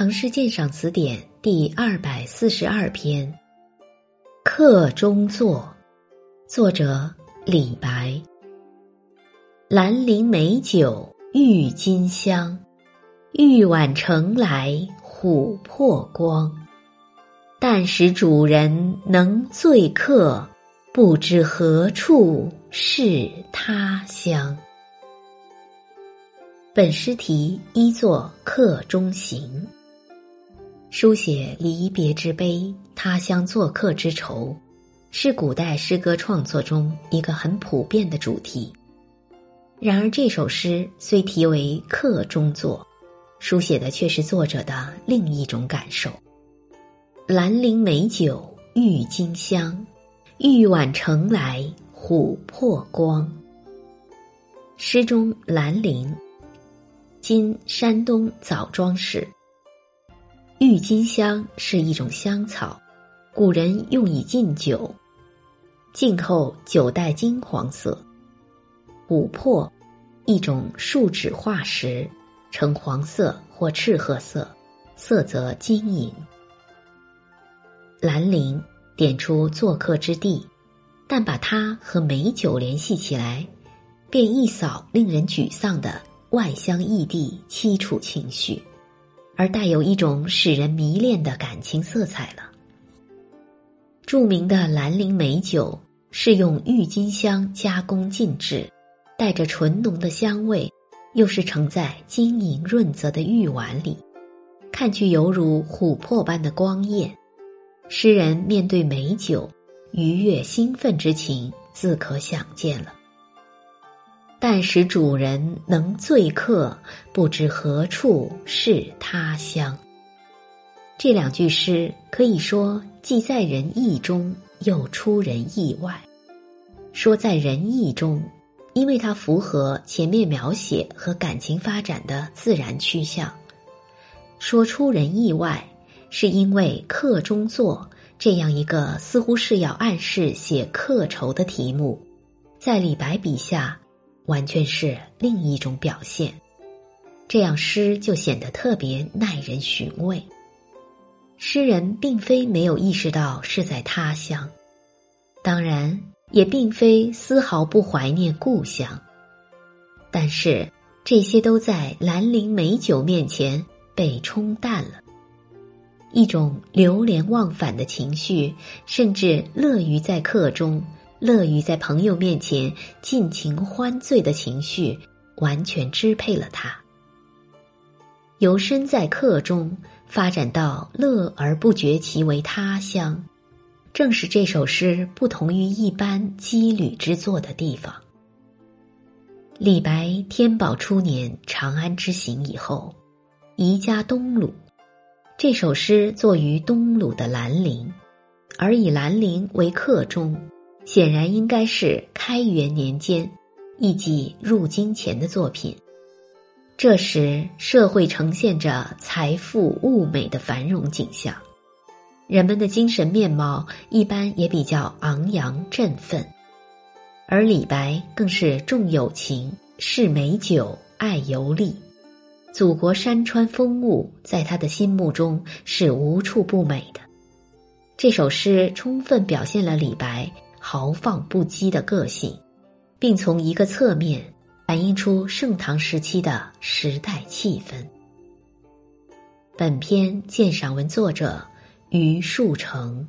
唐诗鉴赏词典》第二百四十二篇《客中作》，作者李白。兰陵美酒郁金香，玉碗盛来琥珀光。但使主人能醉客，不知何处是他乡。本诗题一作《客中行》。书写离别之悲、他乡做客之愁，是古代诗歌创作中一个很普遍的主题。然而，这首诗虽题为客中作，书写的却是作者的另一种感受。兰陵美酒郁金香，玉碗盛来琥珀光。诗中兰陵，今山东枣庄市。郁金香是一种香草，古人用以浸酒，浸后酒带金黄色。琥珀，一种树脂化石，呈黄色或赤褐色，色泽晶莹。兰陵点出做客之地，但把它和美酒联系起来，便一扫令人沮丧的外乡异地凄楚情绪。而带有一种使人迷恋的感情色彩了。著名的兰陵美酒是用郁金香加工浸制，带着醇浓的香味，又是盛在晶莹润泽的玉碗里，看去犹如琥珀般的光艳。诗人面对美酒，愉悦兴奋之情自可想见了。但使主人能醉客，不知何处是他乡。这两句诗可以说既在人意中，又出人意外。说在人意中，因为它符合前面描写和感情发展的自然趋向；说出人意外，是因为客中作这样一个似乎是要暗示写客愁的题目，在李白笔下。完全是另一种表现，这样诗就显得特别耐人寻味。诗人并非没有意识到是在他乡，当然也并非丝毫不怀念故乡，但是这些都在兰陵美酒面前被冲淡了，一种流连忘返的情绪，甚至乐于在客中。乐于在朋友面前尽情欢醉的情绪，完全支配了他。由身在客中发展到乐而不觉其为他乡，正是这首诗不同于一般羁旅之作的地方。李白天宝初年长安之行以后，移家东鲁，这首诗作于东鲁的兰陵，而以兰陵为客中。显然应该是开元年间，亦即入京前的作品。这时社会呈现着财富物美的繁荣景象，人们的精神面貌一般也比较昂扬振奋，而李白更是重友情、嗜美酒、爱游历，祖国山川风物在他的心目中是无处不美的。这首诗充分表现了李白。豪放不羁的个性，并从一个侧面反映出盛唐时期的时代气氛。本篇鉴赏文作者于树成。